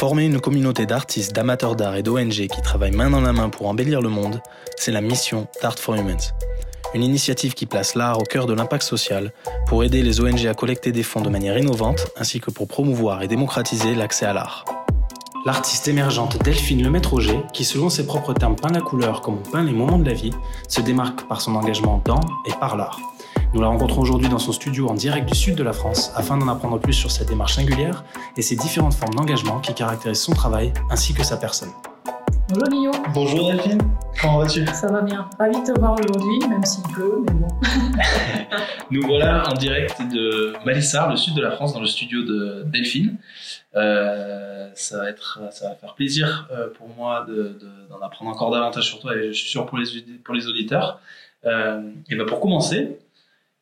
Former une communauté d'artistes, d'amateurs d'art et d'ONG qui travaillent main dans la main pour embellir le monde, c'est la mission d'Art for Humans. Une initiative qui place l'art au cœur de l'impact social pour aider les ONG à collecter des fonds de manière innovante ainsi que pour promouvoir et démocratiser l'accès à l'art. L'artiste émergente Delphine Lemaitre-Auger, qui selon ses propres termes peint la couleur comme on peint les moments de la vie, se démarque par son engagement dans et par l'art. Nous la rencontrons aujourd'hui dans son studio en direct du sud de la France afin d'en apprendre plus sur cette démarche singulière et ses différentes formes d'engagement qui caractérisent son travail ainsi que sa personne. Bonjour Guillaume. Bonjour Delphine, comment vas-tu? Ça va bien. Ravi de te voir aujourd'hui, même s'il pleut, mais bon. Nous voilà en direct de Malissard, le sud de la France, dans le studio de Delphine. Euh, ça, va être, ça va faire plaisir euh, pour moi d'en apprendre encore davantage sur toi et je suis sûr pour les, pour les auditeurs. Euh, et ben pour commencer,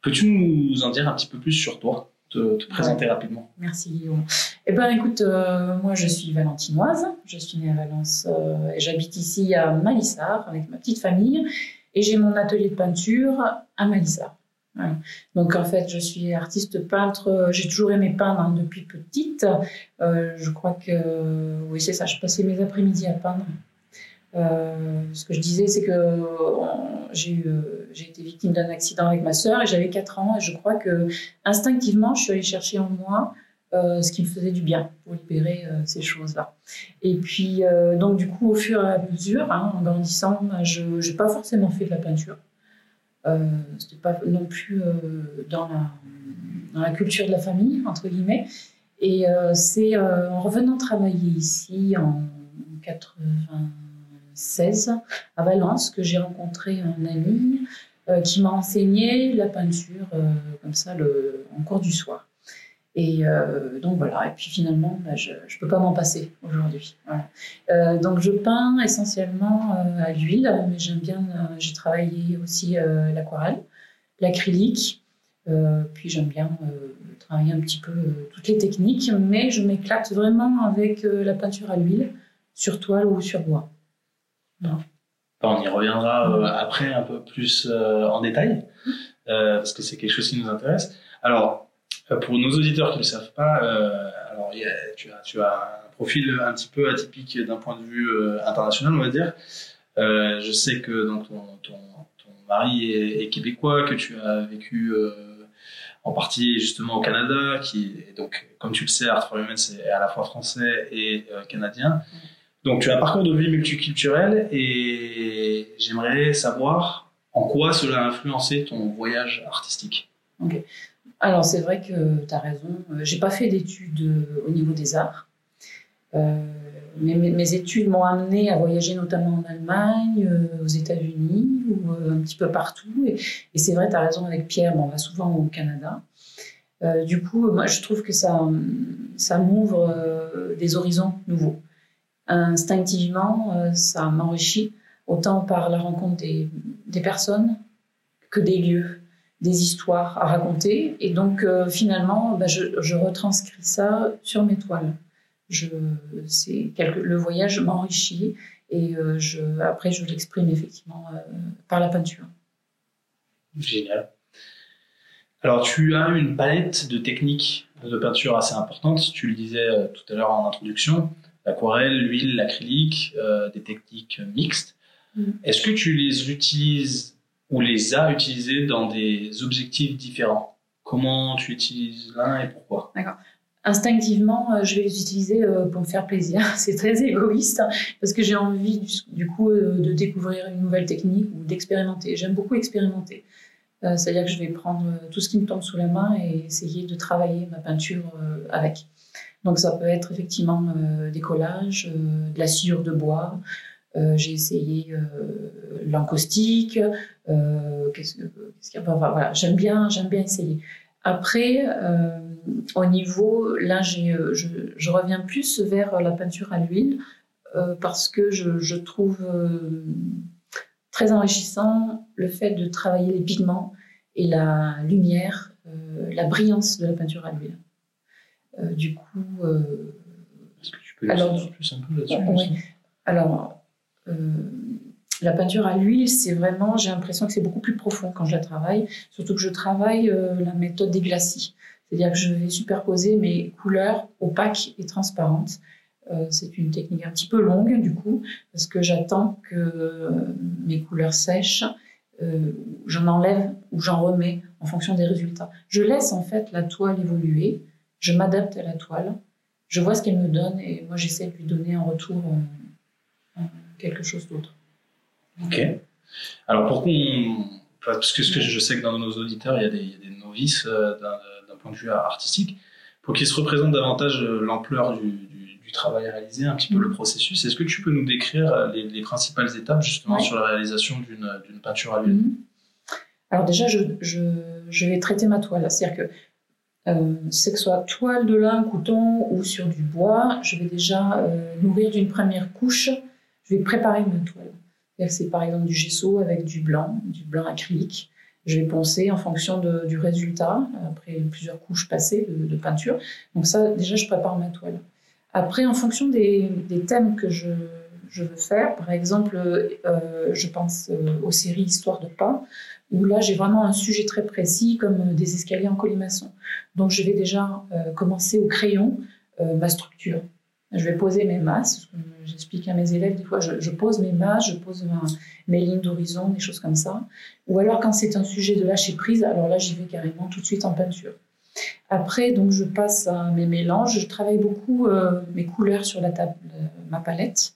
Peux-tu nous en dire un petit peu plus sur toi, te, présenter rapidement? Merci Guillaume. Eh ben, écoute, euh, moi je suis valentinoise, je suis née à Valence euh, et j'habite ici à Malissard avec ma petite famille et j'ai mon atelier de peinture à Malissard. Donc en fait, je suis artiste peintre. J'ai toujours aimé peindre hein, depuis petite. Euh, je crois que oui, c'est ça. Je passais mes après-midi à peindre ce que je disais, c'est que j'ai été victime d'un accident avec ma sœur et j'avais 4 ans et je crois que instinctivement, je suis allée chercher en moi euh, ce qui me faisait du bien pour libérer euh, ces choses-là. Et puis, donc du coup, au fur et à mesure, hein, en grandissant, bah, je n'ai pas forcément fait de la peinture. Euh, C'était pas non plus dans la, dans, la, culture de la famille, entre guillemets. Et c'est en revenant travailler ici en 80 16 à Valence que j'ai rencontré un ami euh, qui m'a enseigné la peinture euh, comme ça le, en cours du soir. Et euh, donc voilà, et puis finalement, bah, je ne peux pas m'en passer aujourd'hui. donc je peins essentiellement à l'huile, mais j'aime bien, j'ai travaillé aussi l'aquarelle, l'acrylique, puis j'aime bien travailler un petit peu toutes les techniques, mais je m'éclate vraiment avec la peinture à l'huile, sur toile ou sur bois. On y reviendra euh, après un peu plus euh, en détail, euh, parce que c'est quelque chose qui nous intéresse. Alors, pour nos auditeurs qui ne le savent pas, alors, tu, as, un profil un petit peu atypique d'un point de vue international, on va dire. je sais que donc, ton, ton, ton mari est, québécois, que tu as vécu en partie justement au Canada, qui donc, comme tu le sais, Art for Human, c'est à la fois français et canadien. Donc tu as un parcours de vie multiculturel et j'aimerais savoir en quoi cela a influencé ton voyage artistique. Alors c'est vrai que tu as raison. Euh, j'ai pas fait d'études euh, au niveau des arts. Euh, mais mes, études m'ont amené à voyager notamment en Allemagne, aux États-Unis ou un petit peu partout. Et, c'est vrai, tu as raison avec Pierre, on va souvent au Canada. du coup, moi, je trouve que ça, ça m'ouvre des horizons nouveaux instinctivement, euh, ça m'enrichit autant par la rencontre des, personnes que des lieux, des histoires à raconter. Et donc, euh, finalement, bah, je, retranscris ça sur mes toiles. Le voyage m'enrichit et euh, après, je l'exprime effectivement par la peinture. Génial. Alors, tu as une palette de techniques de peinture assez importante. Tu le disais tout à l'heure en introduction l'aquarelle, l'huile, l'acrylique, euh, des techniques mixtes. Mm. Est-ce que tu les utilises ou les as utilisées dans des objectifs différents? Comment tu utilises l'un et pourquoi? D'accord. Instinctivement, euh, je vais les utiliser euh, pour me faire plaisir. C'est très égoïste hein, parce que j'ai envie du, coup de découvrir une nouvelle technique ou d'expérimenter. J'aime beaucoup expérimenter. C'est-à-dire que je vais prendre tout ce qui me tombe sous la main et essayer de travailler ma peinture avec. Donc ça peut être effectivement euh, des collages, euh, de la sciure de bois. Euh, j'ai essayé l'encaustique. qu'est-ce qu'il y a voilà, j'aime bien, j'aime bien essayer. Après, au niveau, là, je, reviens plus vers la peinture à l'huile parce que je trouve très enrichissant le fait de travailler les pigments et la lumière, la brillance de la peinture à l'huile. Euh, du coup. Euh, Est-ce que tu peux alors, plus un peu là-dessus Oui. Alors, euh, la peinture à l'huile, c'est vraiment, j'ai l'impression que c'est beaucoup plus profond quand je la travaille, surtout que je travaille la méthode des glacis. C'est-à-dire que je vais superposer mes couleurs opaques et transparentes c'est une technique un petit peu longue du coup, parce que j'attends que mes couleurs sèchent, j'en enlève ou j'en remets en fonction des résultats. Je laisse en fait la toile évoluer, je m'adapte à la toile, je vois ce qu'elle me donne et moi j'essaie de lui donner en retour quelque chose d'autre. Ok. Alors pour qu'on parce que, je sais que dans nos auditeurs, il y a des, novices euh, d'un point de vue artistique. Pour qu'ils se représentent davantage euh, l'ampleur du, travail réalisé, un petit peu le processus, est-ce que tu peux nous décrire euh, les, principales étapes justement sur la réalisation d'une peinture à l'huile? Mhm. Alors déjà, je, vais traiter ma toile. C'est-à-dire que c'est que ce soit toile de lin, coton ou sur du bois, je vais déjà nourrir d'une première couche, je vais préparer ma toile. C'est par exemple du gesso avec du blanc, du blanc acrylique. Je vais poncer en fonction du résultat, après plusieurs couches passées de, peinture. Donc ça, déjà, je prépare ma toile. Après, en fonction des, thèmes que je, veux faire, par exemple, euh, je pense euh, aux séries Histoire de pas, où là, j'ai vraiment un sujet très précis, comme des escaliers en colimaçon. Donc, je vais déjà euh, commencer au crayon ma structure. Je vais poser mes masses. J'explique à mes élèves, des fois, je, pose mes masses, je pose mes lignes d'horizon, des choses comme ça. Ou alors, quand c'est un sujet de lâcher prise, alors là, j'y vais carrément tout de suite en peinture. Après, donc, je passe à mes mélanges. Je travaille beaucoup euh, mes couleurs sur la table, euh, ma palette.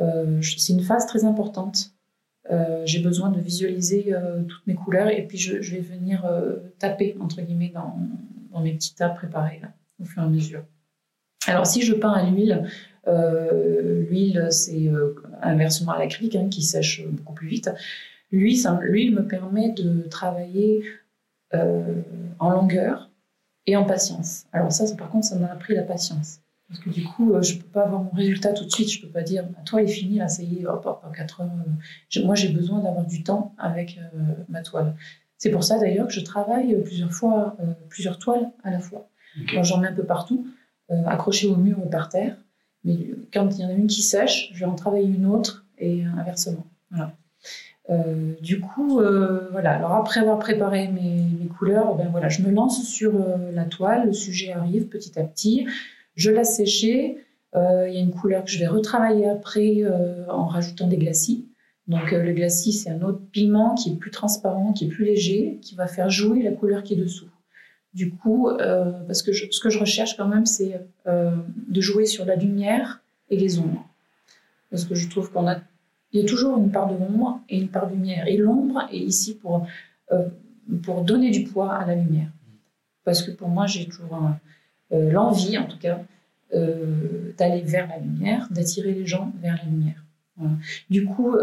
Euh, c'est une phase très importante. J'ai besoin de visualiser toutes mes couleurs et puis je, vais venir taper, entre guillemets, dans, mes petits tas préparés au fur et à mesure. Alors, si je peins à l'huile, euh, l'huile, c'est euh, inversement à l'acrylique hein, qui sèche beaucoup plus vite. L'huile me permet de travailler euh, en longueur et en patience. Alors ça, par contre, ça m'a appris la patience. Parce que du coup, je ne peux pas avoir mon résultat tout de suite. Je ne peux pas dire, bah, toi, il est fini, là, ça y est, hop, hop, 4 heures. Moi, j'ai besoin d'avoir du temps avec ma toile. C'est pour ça, d'ailleurs, que je travaille plusieurs fois, plusieurs toiles à la fois. J'en mets un peu partout. Euh, accrochée au mur ou par terre. Mais quand il y en a une qui sèche, je vais en travailler une autre et inversement. Voilà. Euh, du coup, euh, voilà. Alors après avoir préparé mes, couleurs, ben voilà, je me lance sur la toile. Le sujet arrive petit à petit. Je la sécher. Il y a une couleur que je vais retravailler après en rajoutant des glacis. Donc le glacis, c'est un autre pigment qui est plus transparent, qui est plus léger, qui va faire jouer la couleur qui est dessous. Du coup, euh, parce que ce que je recherche quand même, c'est euh, de jouer sur la lumière et les ombres. Parce que je trouve qu'on a, il y a toujours une part de l'ombre et une part de lumière. Et l'ombre est ici pour, euh, pour donner du poids à la lumière. Parce que pour moi, j'ai toujours l'envie, en tout cas, d'aller vers la lumière, d'attirer les gens vers la lumière. Du coup,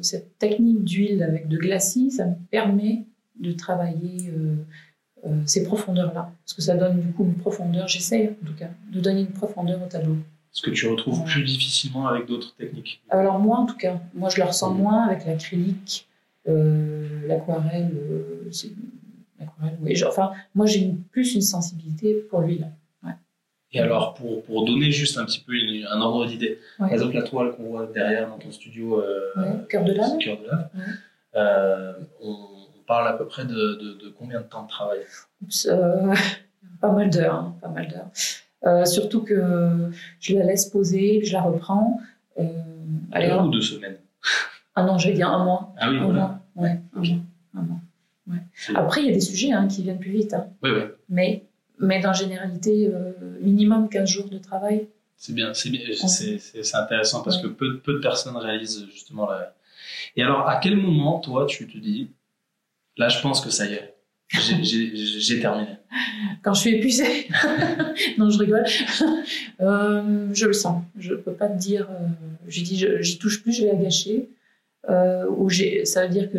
cette technique d'huile avec de glacis, ça me permet de travailler euh, ces profondeurs-là. Parce que ça donne du coup une profondeur, j'essaie en tout cas, de donner une profondeur au tableau. Ce que tu retrouves plus difficilement avec d'autres techniques? Alors moi en tout cas, moi je le ressens moins avec l'acrylique, euh, l'aquarelle, euh, oui. Enfin, moi j'ai plus une sensibilité pour l'huile. Et alors, pour, pour, donner juste un petit peu un ordre d'idée, par exemple, la toile qu'on voit derrière dans ton studio, Cœur de lave, Cœur de lave on, parle à peu près de, de, combien de temps de travail? Euh, Pas mal d'heures, hein, pas mal d'heures. Euh, surtout que je la laisse poser, je la reprends. Euh, allez, un ou deux semaines? Ah non, j'allais dire un mois. Ah oui, un Mois. Ouais, un mois. Ouais. Après, il y a des sujets hein, qui viennent plus vite. Hein. Oui, oui. Mais, mais dans généralité, euh, minimum 15 jours de travail. C'est bien, c'est bien, c'est intéressant parce que peu, peu de personnes réalisent justement la. Et alors, à quel moment, toi, tu te dis, Là, je pense que ça y est. J'ai terminé? Quand je suis épuisée. non, je rigole. Euh, je le sens. Je ne peux pas te dire. Euh, j'ai dit, j'y touche plus, je vais la gâcher. Ou ça veut dire que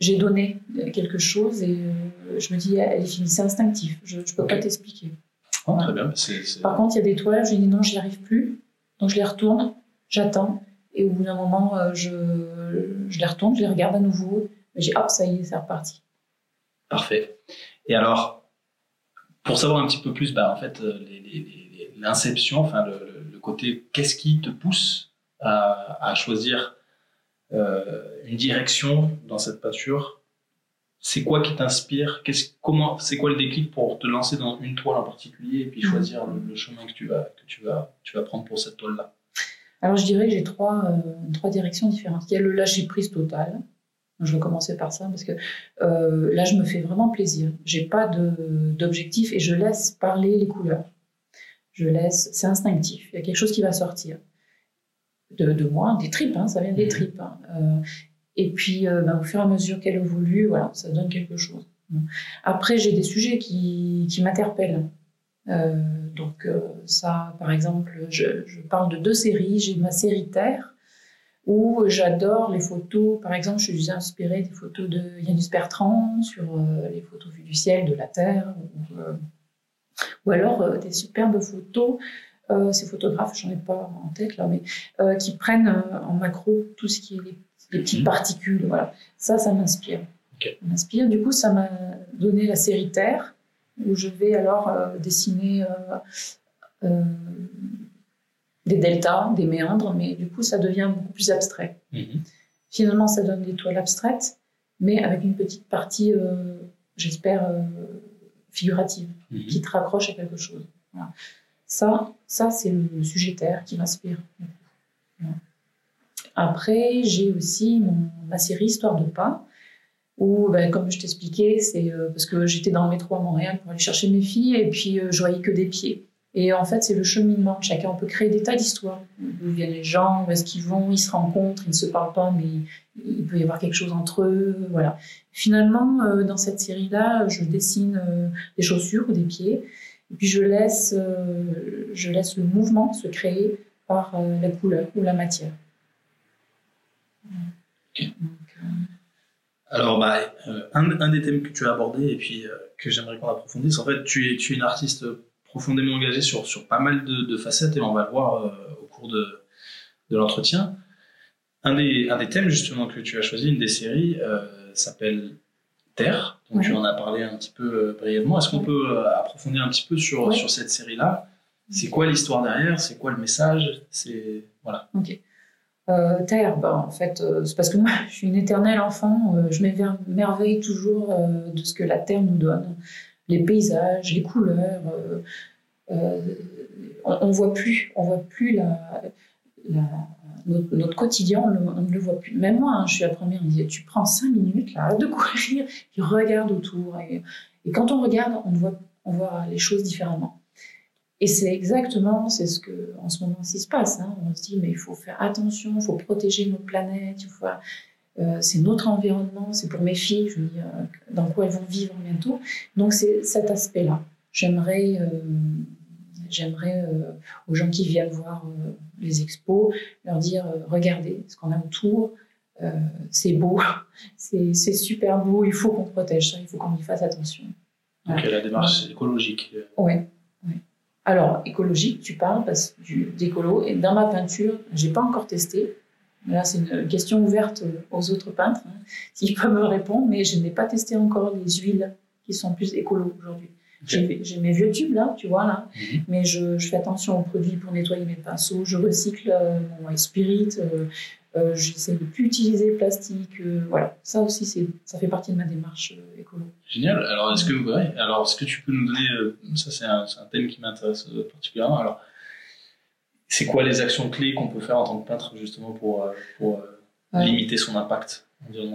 j'ai donné quelque chose et euh, je me dis, elle est finie. C'est instinctif. Je ne peux pas t'expliquer. Oh, très bien. Par contre, il y a des toiles, je dis non, je n'y arrive plus. Donc je les retourne, j'attends. Et au bout d'un moment, je, je les retourne, je les regarde à nouveau j'ai hop, ça y est, c'est reparti. Parfait. Et alors, pour savoir un petit peu plus, bah, en fait, euh, l'inception, enfin, le, côté, qu'est-ce qui te pousse à, choisir euh, une direction dans cette peinture c'est quoi qui t'inspire? Qu'est-ce, comment, c'est quoi le déclic pour te lancer dans une toile en particulier et puis Mhm. choisir le, le chemin que tu vas que tu vas tu vas prendre pour cette toile là Alors, je dirais que j'ai trois, euh, trois directions différentes. Il y a le lâcher prise total. Je vais commencer par ça parce que euh, là, je me fais vraiment plaisir. J'ai pas de- d'objectif et je laisse parler les couleurs. Je laisse, c'est instinctif. Il y a quelque chose qui va sortir de, de moi, des tripes, hein, ça vient des Mhm. tripes. hein. Euh, et puis, euh, ben, au fur et à mesure qu'elle évolue, voilà, ça donne quelque chose. Après, j'ai des sujets qui, qui m'interpellent. Euh, donc ça, par exemple, je, je parle de deux séries. J'ai ma série Terre, où j'adore les photos. Par exemple, je suis inspirée des photos de Yannis Bertrand sur les photos vues du ciel, de la Terre, ou, ou alors des superbes photos. Euh, ces photographes, j'en ai pas en tête là, mais euh, qui prennent euh, en macro tout ce qui est les, les petites Mhm. particules. Voilà, ça, ça m'inspire. Ok. Ça m'inspire. Du coup, ça m'a donné la série Terre où je vais alors dessiner des deltas, des méandres, mais du coup ça devient beaucoup plus abstrait. Finalement, ça donne des toiles abstraites, mais avec une petite partie, j'espère, figurative, Mhm. qui te raccroche à quelque chose. Voilà. Ça, ça c'est le sujet terre qui m'inspire. Après, j'ai aussi mon- ma série Histoire de pas, où, ben, comme je t'expliquais, c'est euh, parce que j'étais dans le métro à Montréal pour aller chercher mes filles, et puis euh, je voyais que des pieds. Et en fait, c'est le cheminement. Chacun peut créer des tas d'histoires. D'où viennent les gens, où est-ce qu'ils vont, ils se rencontrent, ils ne se parlent pas, mais il peut y avoir quelque chose entre eux. Voilà. Finalement, euh, dans cette série-là, je dessine des chaussures ou des pieds. Et puis je laisse, euh, je laisse le mouvement se créer par euh, la couleur ou la matière. Alors, bah, euh, un, des thèmes que tu as abordé et puis que j'aimerais qu'on approfondisse, en fait, tu es, tu es une artiste profondément engagée sur, sur pas mal de, facettes et on va le voir au cours de, de l'entretien. Un des, un des thèmes, justement, que tu as choisi, une des séries, s'appelle Terre. Donc, tu en as parlé un petit peu euh, brièvement. Est-ce qu'on peut euh, approfondir un petit peu sur, Ouais. sur cette série-là? C'est quoi l'histoire derrière? C'est quoi le message? C'est voilà. Ok. Euh, terre, bah, en fait, euh, c'est parce que moi, je suis une éternelle enfant. euh, je m'émerveille toujours de ce que la terre nous donne, les paysages, les couleurs. on, on voit plus, on voit plus la, la- notre, quotidien, on, on ne le voit plus. Même moi, hein, je suis la première à me dire, tu prends cinq minutes là de courir, tu regardes autour, et, quand on regarde, on voit, on voit les choses différemment. Et c'est exactement, c'est ce que en ce moment ci se passe. hein. On se dit, mais il faut faire attention, il faut protéger notre planète, euh, c'est notre environnement, c'est pour mes filles, je euh, dans quoi elles vont vivre bientôt. Donc c'est cet aspect-là. J'aimerais, euh, j'aimerais euh, aux gens qui viennent voir euh, les expos leur dire, euh, regardez ce qu'on a autour, c'est beau, c'est super beau, il faut qu'on protège ça, il faut qu'on y fasse attention. Donc, la démarche écologique. euh, Ouais. Alors, écologique, tu parles d'écolo. Et dans ma peinture, j'ai pas encore testé. Là, c'est une question ouverte aux autres peintres, hein, s'ils peuvent me répondre, mais je n'ai pas testé encore les huiles qui sont plus écolo aujourd'hui. J'ai j'ai mes vieux tubes là, tu vois là, Mhm. mais je, je fais attention aux produits pour nettoyer mes pinceaux, je recycle euh, mon spirit, euh, euh, j'essaie de plus utiliser le plastique, euh, voilà. Ça aussi, c'est, ça fait partie de ma démarche euh, écolo. Génial. Alors, est-ce que, ouais, alors, est-ce que tu peux nous donner, ça c'est un, thème qui m'intéresse particulièrement. Alors, c'est quoi les actions clés qu'on peut faire en tant que peintre justement pour, pour Ouais. limiter son impact?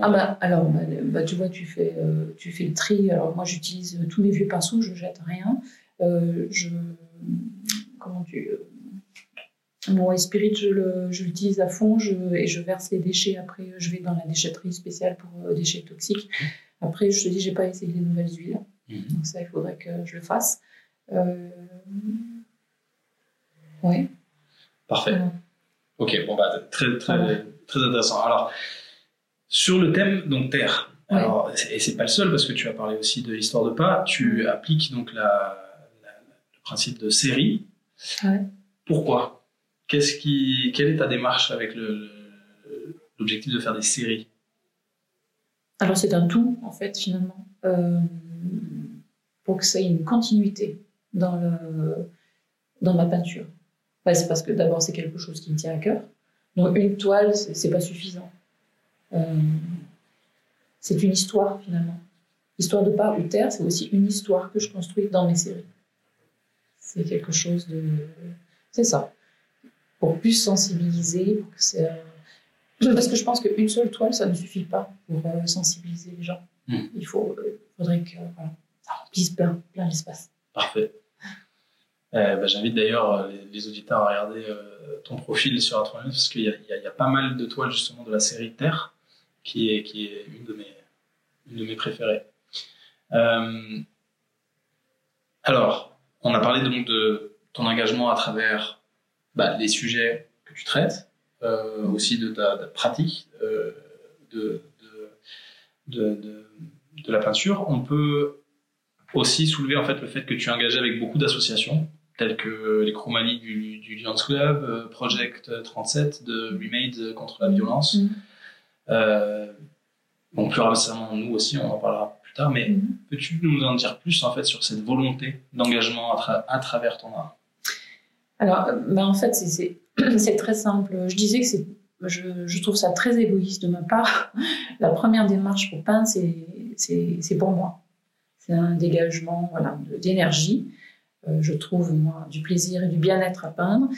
Ah bah alors bah, bah, tu vois tu fais euh, tu fais le tri. Alors moi j'utilise tous mes vieux pinceaux je jette rien. Euh, je comment tu euh, mon spirit je l'utilise à fond je, et je verse les déchets. Après je vais dans la déchetterie spéciale pour euh, déchets toxiques. Après je te dis j'ai pas essayé les nouvelles huiles. Mhm. donc ça il faudrait que je le fasse. Euh, ouais. Parfait. Ok, bon bah très très très intéressant. Alors sur le thème donc terre. Ouais. Alors et c'est pas le seul parce que tu as parlé aussi de l'histoire de pas. Tu appliques donc la, la- le principe de série. Ouais. Pourquoi? Qu'est-ce qui quelle est ta démarche avec l'objectif de faire des séries? Alors c'est un tout, en fait, finalement, euh, pour que ça ait une continuité dans, le, dans ma peinture. C'est parce que d'abord, c'est quelque chose qui me tient à cœur. Donc une toile, c'est pas suffisant. Euh, c'est une histoire, finalement. Histoire de pas ou terre, c'est aussi une histoire que je construis dans mes séries. C'est quelque chose de. C'est ça. Pour plus sensibiliser, pour que c'est. Parce que je pense qu'une seule toile, ça ne suffit pas pour euh, sensibiliser les gens. Mm. Il faut, euh, faudrait que voilà, ça remplisse plein, plein l'espace. Parfait. Euh, bah, J'invite d'ailleurs euh, les, les auditeurs à regarder euh, ton profil sur Art parce qu'il y a pas mal de toiles justement de la série Terre qui est, une, de mes, préférées. Euh, alors, on a parlé donc de ton engagement à travers bah, les sujets que tu traites, euh, aussi de ta, pratique euh, de, la peinture. On peut aussi soulever en fait le fait que tu es engagé avec beaucoup d'associations telles que les Chromalies du, du Lions Club, Project 37 de Remade contre la violence. Mm. Euh, bon, plus récemment, nous aussi, on en parlera plus tard, mais Mhm. peux-tu nous en dire plus en fait sur cette volonté d'engagement à, tra- à travers ton art? Alors, euh, ben, en fait, c'est- très simple. Je disais que c'est, je, je trouve ça très égoïste de ma part. La première démarche pour peindre, c'est- pour moi. C'est un dégagement voilà, d'énergie. Euh, je trouve, moi, du plaisir et du bien-être à peindre.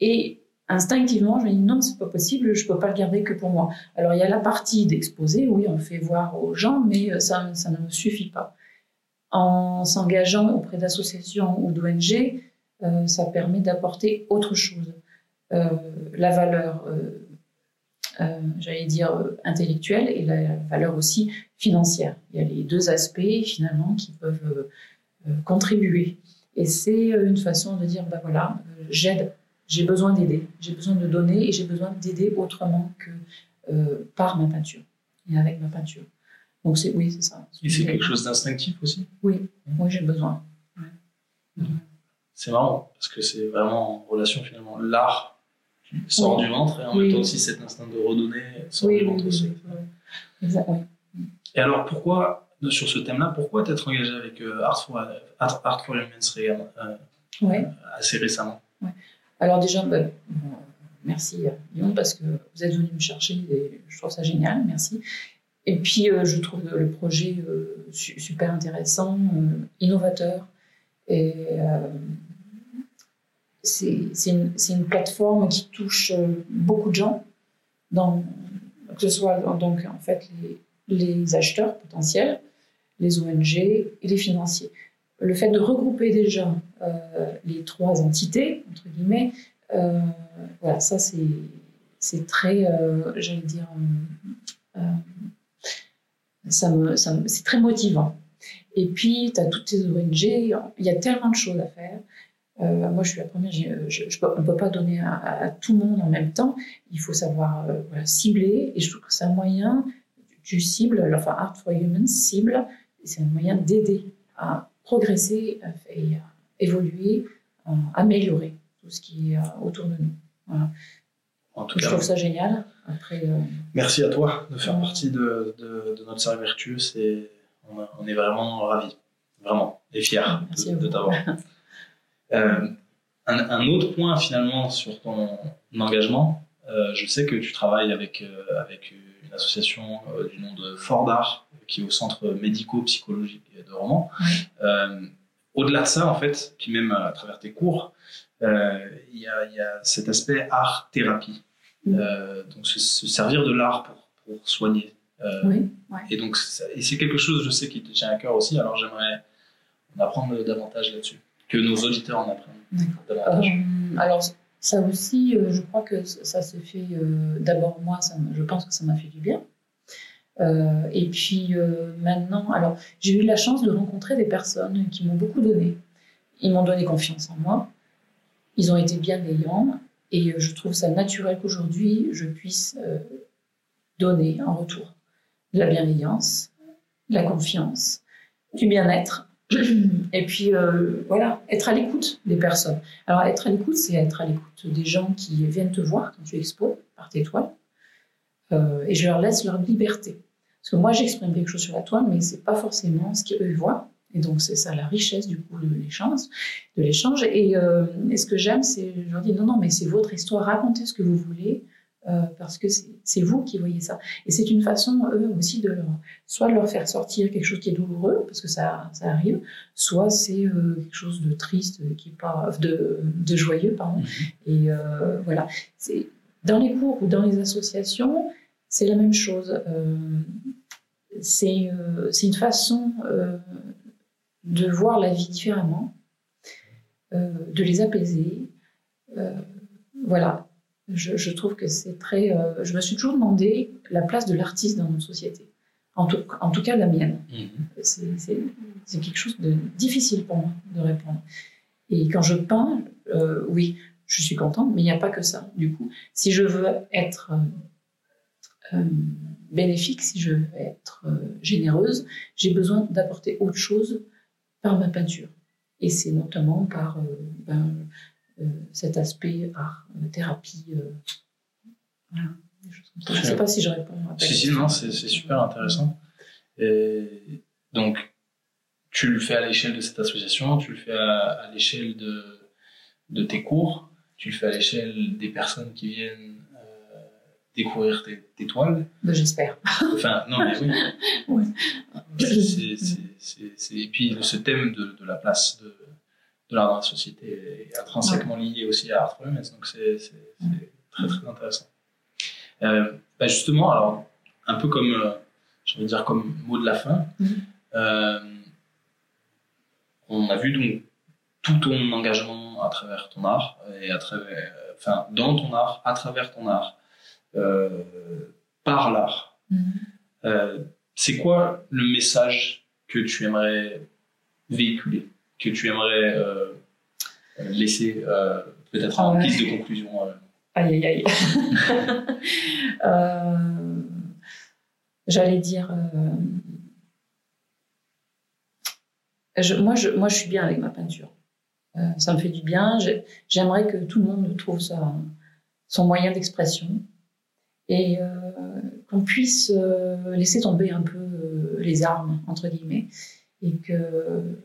Et instinctivement, je me dis non, c'est pas possible, je peux pas le garder que pour moi. Alors, il y a la partie d'exposer, oui, on fait voir aux gens, mais euh, ça, ça ne me suffit pas. En s'engageant auprès d'associations ou d'ONG, euh, ça permet d'apporter autre chose. Euh, la valeur, j'allais dire, intellectuelle et la valeur aussi financière. Il y a les deux aspects finalement qui peuvent contribuer. Et c'est une façon de dire, ben voilà, j'aide, j'ai besoin d'aider, j'ai besoin de donner et j'ai besoin d'aider autrement que euh, par ma peinture et avec ma peinture. Donc c'est oui, c'est ça. Et c'est quelque chose d'instinctif aussi? Oui, oui, j'ai besoin. C'est marrant, parce que c'est vraiment en relation finalement. L'art sort Oui. du ventre et en Oui. même temps aussi cet instinct de redonner sort Oui, du ventre oui, aussi. Et alors pourquoi, sur ce thème-là, pourquoi t'être engagé avec euh, Art, for, Art, Art for Humans euh, assez récemment? Alors déjà, ben, merci Lyon parce que vous êtes venu me chercher et je trouve ça génial, merci. Et puis euh, je trouve le projet euh, su- super intéressant, euh, innovateur et c'est une, plateforme qui touche beaucoup de gens, que ce soit donc en fait les acheteurs potentiels, les ONG et les financiers. Le fait de regrouper déjà euh, les trois entités, entre guillemets, euh, voilà, ça c'est très, euh, j'allais dire, ça me, ça c'est très motivant. Et puis, tu as toutes ces ONG, il y a tellement de choses à faire. Moi, je suis la première, je, on ne peut pas donner à, tout le monde en même temps. Il faut savoir cibler, et je trouve que c'est un moyen, tu cibles, enfin, Art for Humans cible, c'est un moyen d'aider à progresser à- et à évoluer, à améliorer tout ce qui est euh, autour de nous. Voilà. En tout Je trouve ça génial. Après, euh, merci à toi de faire Ouais. partie de, de, de notre cercle vertueux. C'est, on, est vraiment ravis, vraiment, et fiers Merci de, t'avoir. Euh, un, un autre point finalement sur ton engagement, euh, je sais que tu travailles avec, euh, association euh, du nom de Fort d'Art, qui est au centre médico-psychologique de Romans. Euh, Au-delà de ça, en fait, puis même à travers tes cours, euh, il y, a, il y a cet aspect art-thérapie. Mm. Euh, donc se, se servir de l'art pour, pour soigner. Euh, oui, ouais. et donc, ça- et c'est quelque chose, je sais, qui te tient à cœur aussi. Alors, j'aimerais en apprendre davantage là-dessus, que nos auditeurs en apprennent davantage. Euh, alors, ça aussi, euh, je crois que ça se fait euh, d'abord moi, je pense que ça m'a fait du bien. Euh, et puis maintenant, alors j'ai eu la chance de rencontrer des personnes qui m'ont beaucoup donné. Ils m'ont donné confiance en moi. Ils ont été bienveillants et je trouve ça naturel qu'aujourd'hui je puisse donner en retour de la bienveillance, de la confiance, du bien-être. Et puis euh, voilà, être à l'écoute des personnes. Alors, être à l'écoute, c'est être à l'écoute des gens qui viennent te voir quand tu exposes par tes toiles. Euh, et je leur laisse leur liberté. Parce que moi, j'exprime quelque chose sur la toile, mais c'est pas forcément ce qu'eux voient. Et donc, c'est ça la richesse du coup de l'échange. Et, euh, et ce que j'aime, c'est, je leur dis non, non, mais c'est votre histoire, racontez ce que vous voulez. Euh, parce que c'est vous qui voyez ça. Et c'est une façon, eux aussi, de leur, soit de leur faire sortir quelque chose qui est douloureux, parce que ça, ça arrive, soit c'est euh, quelque chose de triste, qui pas, de, de joyeux, pardon. Mm-hmm. Et euh, voilà. Dans les cours ou dans les associations, c'est la même chose. c'est une façon de voir la vie différemment, de les apaiser. voilà, je, trouve que c'est très. Euh, je me suis toujours demandé la place de l'artiste dans notre société. En tout, en tout cas, la mienne. Mhm. C'est quelque chose de difficile pour moi de répondre. Et quand je peins, euh, oui, je suis contente, mais il n'y a pas que ça. Du coup, si je veux être euh, bénéfique, si je veux être généreuse, j'ai besoin d'apporter autre chose par ma peinture. Et c'est notamment par ben, cet aspect art, euh, thérapie. Euh, Je ne sais pas si je réponds à Si, si, non, c'est super intéressant. Et donc, tu le fais à l'échelle de cette association, tu le fais à, l'échelle de, de tes cours, tu le fais à l'échelle des personnes qui viennent découvrir tes, toiles. Ben, j'espère. Enfin, non, mais oui. et puis, ce thème de, de la place de, de l'art dans la société est intrinsèquement lié aussi à Art Humans, donc c'est très très intéressant. Euh, bah justement, alors un peu comme, euh, je dire comme mot de la fin, mm-hmm. euh, on a vu donc tout ton engagement à travers ton art et à travers, enfin dans ton art, à travers ton art, par l'art. Mm-hmm. c'est quoi le message que tu aimerais véhiculer? Que tu aimerais euh, laisser euh, peut-être en guise de conclusion euh. Aïe, aïe, aïe. J'allais dire. moi, je, moi, je suis bien avec ma peinture. ça me fait du bien. J'aimerais que tout le monde trouve ça, son moyen d'expression et qu'on puisse laisser tomber un peu les armes, entre guillemets, et que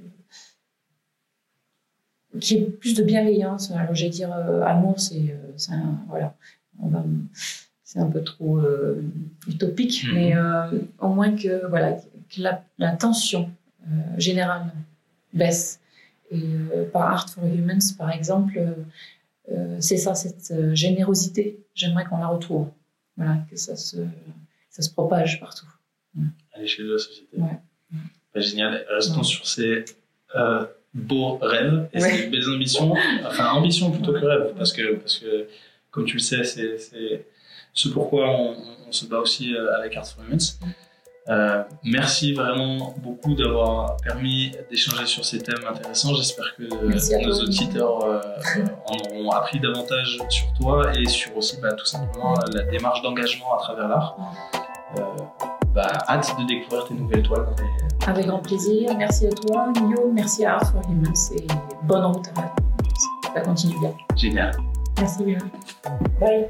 qui est plus de bienveillance. Alors, j'allais dire euh, amour, c'est euh, un, voilà, c'est un peu trop euh, utopique, mhm. mais au moins que voilà, que la, tension générale baisse. Et par Art for Humans, par exemple, c'est ça, cette générosité. J'aimerais qu'on la retrouve. Voilà, que ça se, ça se propage partout. À l'échelle de la société. Ouais. Bah, génial. Restons sur ces beaux rêves et c'est belles ambitions, enfin ambition plutôt que rêve, parce que, parce que comme tu le sais, c'est ce pourquoi on, se bat aussi euh, avec Arts for Humans. Euh, merci vraiment beaucoup d'avoir permis d'échanger sur ces thèmes intéressants. J'espère que nos auditeurs euh, en auront appris davantage sur toi et sur aussi bah, tout simplement la démarche d'engagement à travers l'art. Euh, bah, hâte de découvrir tes nouvelles toiles. Avec grand plaisir. Merci à toi, Mio. Merci à Art for Humans et bonne route à Ça continue bien. Génial. Merci bien. Bye.